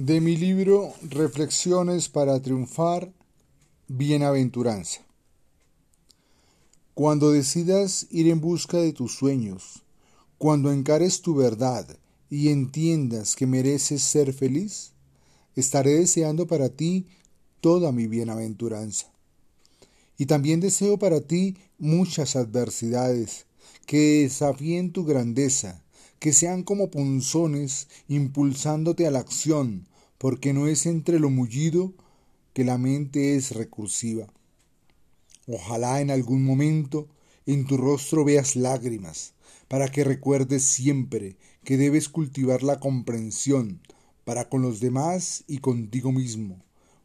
De mi libro Reflexiones para triunfar, Bienaventuranza. Cuando decidas ir en busca de tus sueños, cuando encares tu verdad y entiendas que mereces ser feliz, estaré deseando para ti toda mi bienaventuranza. Y también deseo para ti muchas adversidades que desafíen tu grandeza, que sean como punzones impulsándote a la acción, porque no es entre lo mullido que la mente es recursiva. Ojalá en algún momento en tu rostro veas lágrimas, para que recuerdes siempre que debes cultivar la comprensión para con los demás y contigo mismo,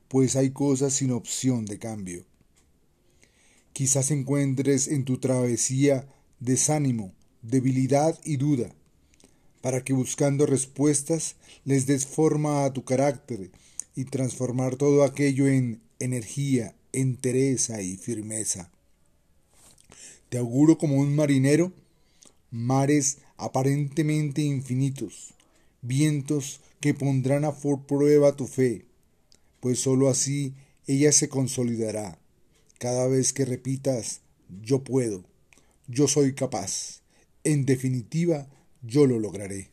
pues hay cosas sin opción de cambio. Quizás encuentres en tu travesía desánimo, debilidad y duda, para que buscando respuestas les des forma a tu carácter y transformar todo aquello en energía, entereza y firmeza. Te auguro como un marinero mares aparentemente infinitos, vientos que pondrán a prueba tu fe, pues sólo así ella se consolidará cada vez que repitas yo puedo, yo soy capaz, en definitiva yo lo lograré.